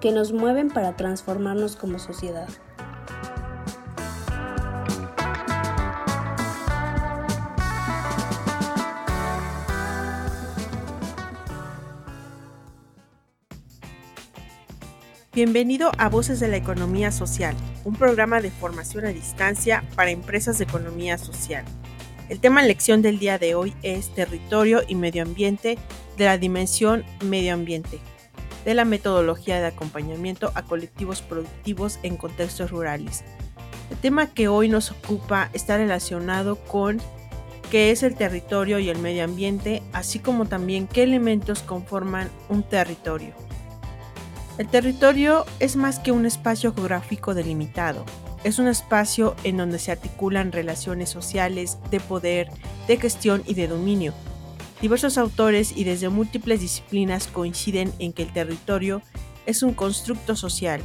que nos mueven para transformarnos como sociedad. Bienvenido a Voces de la Economía Social, un programa de formación a distancia para empresas de economía social. El tema en lección del día de hoy es Territorio y Medio Ambiente de la dimensión medio ambiente, de la metodología de acompañamiento a colectivos productivos en contextos rurales. El tema que hoy nos ocupa está relacionado con qué es el territorio y el medio ambiente, así como también qué elementos conforman un territorio. El territorio es más que un espacio geográfico delimitado, es un espacio en donde se articulan relaciones sociales, de poder, de gestión y de dominio. Diversos autores y desde múltiples disciplinas coinciden en que el territorio es un constructo social,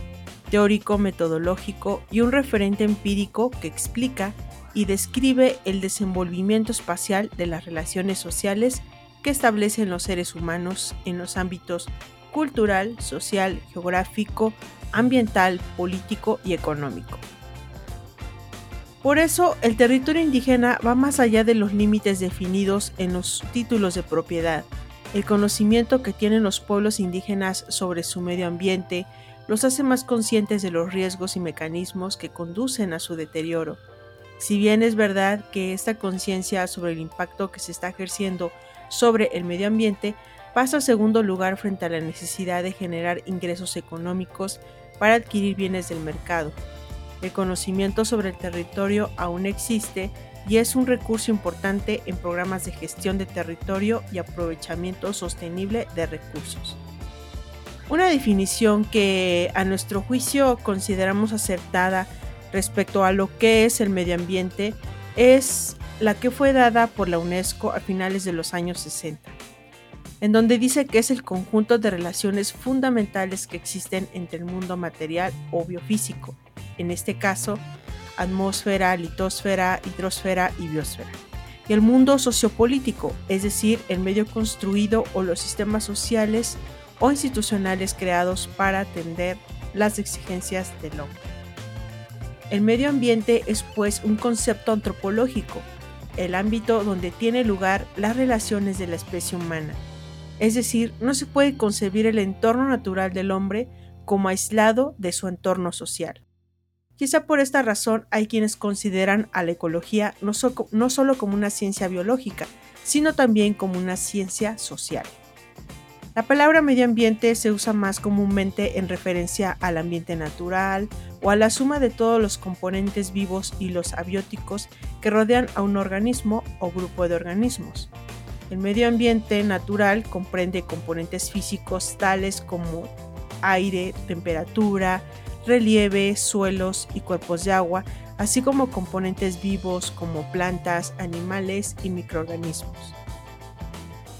teórico, metodológico y un referente empírico que explica y describe el desenvolvimiento espacial de las relaciones sociales que establecen los seres humanos en los ámbitos cultural, social, geográfico, ambiental, político y económico. Por eso, el territorio indígena va más allá de los límites definidos en los títulos de propiedad. El conocimiento que tienen los pueblos indígenas sobre su medio ambiente los hace más conscientes de los riesgos y mecanismos que conducen a su deterioro. Si bien es verdad que esta conciencia sobre el impacto que se está ejerciendo sobre el medio ambiente pasa a segundo lugar frente a la necesidad de generar ingresos económicos para adquirir bienes del mercado, el conocimiento sobre el territorio aún existe y es un recurso importante en programas de gestión de territorio y aprovechamiento sostenible de recursos. Una definición que a nuestro juicio consideramos acertada respecto a lo que es el medio ambiente es la que fue dada por la UNESCO a finales de los años 60, en donde dice que es el conjunto de relaciones fundamentales que existen entre el mundo material o biofísico, en este caso atmósfera, litosfera, hidrosfera y biosfera. Y el mundo sociopolítico, es decir, el medio construido o los sistemas sociales o institucionales creados para atender las exigencias del hombre. El medio ambiente es pues un concepto antropológico, el ámbito donde tiene lugar las relaciones de la especie humana. Es decir, no se puede concebir el entorno natural del hombre como aislado de su entorno social. Quizá por esta razón hay quienes consideran a la ecología no, solo como una ciencia biológica, sino también como una ciencia social. La palabra medio ambiente se usa más comúnmente en referencia al ambiente natural o a la suma de todos los componentes vivos y los abióticos que rodean a un organismo o grupo de organismos. El medio ambiente natural comprende componentes físicos tales como aire, temperatura, relieve, suelos y cuerpos de agua, así como componentes vivos como plantas, animales y microorganismos.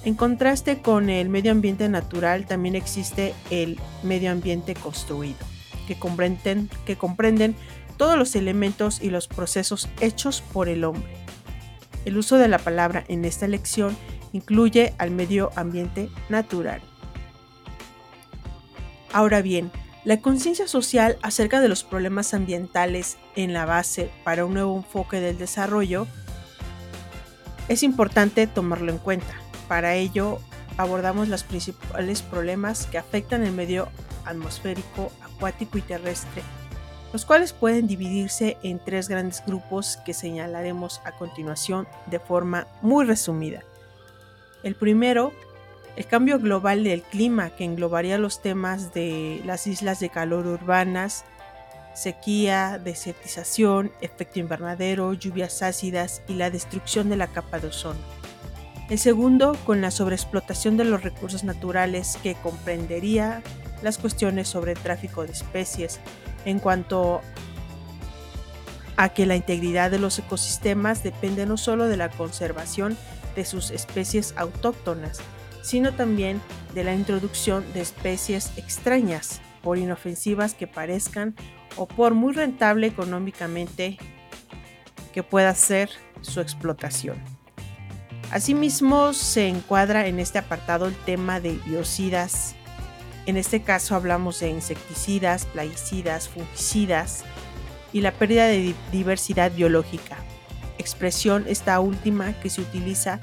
En contraste con el medio ambiente natural, también existe el medio ambiente construido, que comprenden, que comprenden todos los elementos y los procesos hechos por el hombre. El uso de la palabra en esta lección incluye al medio ambiente natural. Ahora bien, la conciencia social acerca de los problemas ambientales en la base para un nuevo enfoque del desarrollo es importante tomarlo en cuenta. Para ello abordamos los principales problemas que afectan el medio atmosférico, acuático y terrestre, los cuales pueden dividirse en tres grandes grupos que señalaremos a continuación de forma muy resumida. El primero el cambio global del clima que englobaría los temas de las islas de calor urbanas, sequía, desertización, efecto invernadero, lluvias ácidas y la destrucción de la capa de ozono. El segundo, con la sobreexplotación de los recursos naturales que comprendería las cuestiones sobre el tráfico de especies, en cuanto a que la integridad de los ecosistemas depende no solo de la conservación de sus especies autóctonas, sino también de la introducción de especies extrañas, por inofensivas que parezcan o por muy rentable económicamente que pueda ser su explotación. Asimismo, se encuadra en este apartado el tema de biocidas. En este caso hablamos de insecticidas, plaguicidas, fungicidas y la pérdida de diversidad biológica, expresión esta última que se utiliza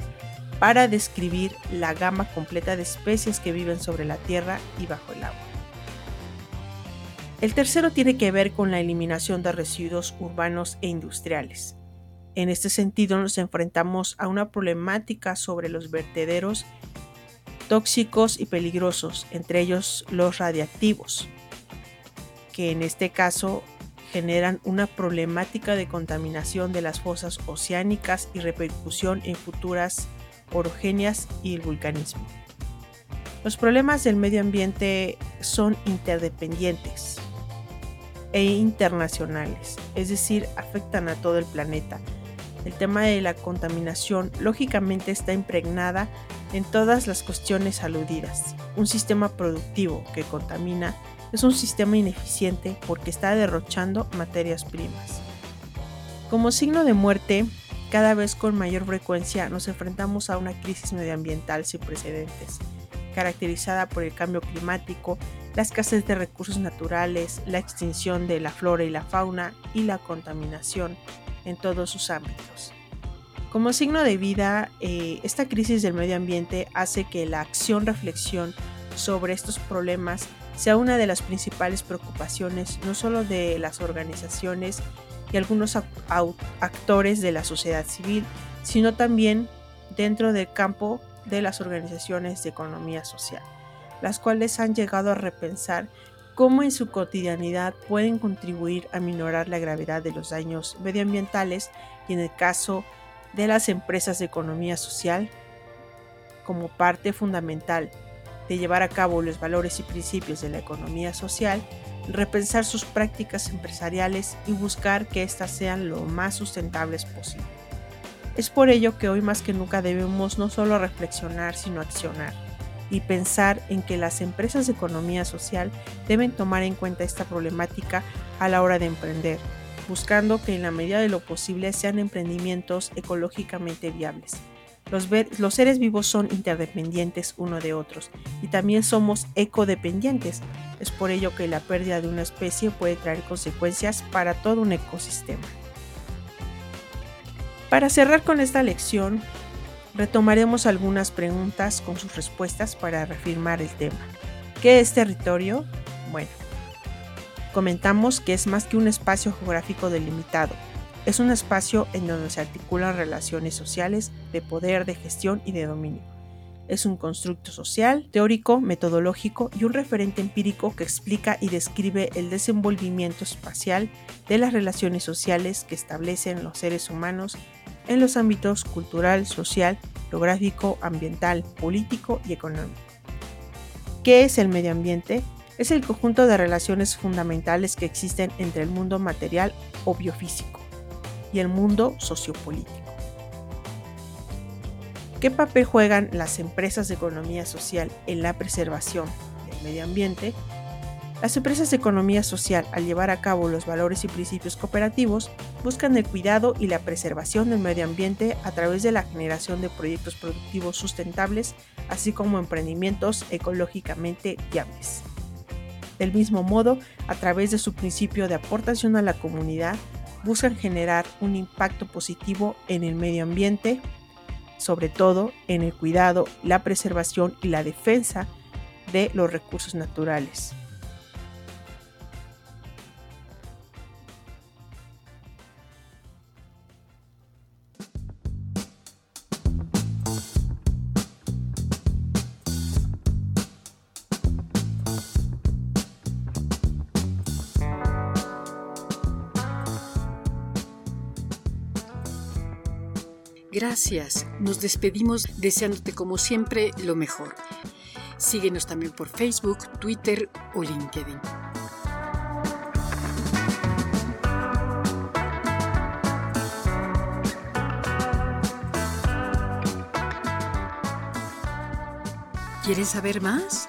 para describir la gama completa de especies que viven sobre la tierra y bajo el agua. El tercero tiene que ver con la eliminación de residuos urbanos e industriales. En este sentido nos enfrentamos a una problemática sobre los vertederos tóxicos y peligrosos, entre ellos los radiactivos, que en este caso generan una problemática de contaminación de las fosas oceánicas y repercusión en futuras orogenias y el vulcanismo. Los problemas del medio ambiente son interdependientes e internacionales, es decir, afectan a todo el planeta el tema de la contaminación lógicamente está impregnada en todas las cuestiones aludidas. Un sistema productivo que contamina es un sistema ineficiente porque está derrochando materias primas. Como signo de muerte, cada vez con mayor frecuencia nos enfrentamos a una crisis medioambiental sin precedentes, caracterizada por el cambio climático, la escasez de recursos naturales, la extinción de la flora y la fauna y la contaminación en todos sus ámbitos. Como signo de vida, eh, esta crisis del medio ambiente hace que la acción-reflexión sobre estos problemas sea una de las principales preocupaciones no solo de las organizaciones y algunos actores de la sociedad civil, sino también dentro del campo de las organizaciones de economía social, las cuales han llegado a repensar cómo en su cotidianidad pueden contribuir a minorar la gravedad de los daños medioambientales y en el caso de las empresas de economía social, como parte fundamental de llevar a cabo los valores y principios de la economía social, repensar sus prácticas empresariales y buscar que éstas sean lo más sustentables posible. Es por ello que hoy más que nunca debemos no solo reflexionar, sino accionar y pensar en que las empresas de economía social deben tomar en cuenta esta problemática a la hora de emprender, buscando que en la medida de lo posible sean emprendimientos ecológicamente viables. Los, seres vivos son interdependientes uno de otros y también somos ecodependientes. Es por ello que la pérdida de una especie puede traer consecuencias para todo un ecosistema. Para cerrar con esta lección, Retomaremos algunas preguntas con sus respuestas para reafirmar el tema. ¿Qué es territorio? Bueno, comentamos que es más que un espacio geográfico delimitado. Es un espacio en donde se articulan relaciones sociales de poder, de gestión y de dominio. Es un constructo social, teórico, metodológico y un referente empírico que explica y describe el desenvolvimiento espacial de las relaciones sociales que establecen los seres humanos en los ámbitos cultural, social, geográfico, ambiental, político y económico. ¿Qué es el medio ambiente? Es el conjunto de relaciones fundamentales que existen entre el mundo material o biofísico y el mundo sociopolítico. ¿Qué papel juegan las empresas de economía social en la preservación del medio ambiente? Las empresas de economía social, al llevar a cabo los valores y principios cooperativos, buscan el cuidado y la preservación del medio ambiente a través de la generación de proyectos productivos sustentables, así como emprendimientos ecológicamente viables. Del mismo modo, a través de su principio de aportación a la comunidad, buscan generar un impacto positivo en el medio ambiente, sobre todo en el cuidado, la preservación y la defensa de los recursos naturales. Gracias. Nos despedimos deseándote como siempre lo mejor. Síguenos también por Facebook, Twitter o LinkedIn. ¿Quieres saber más?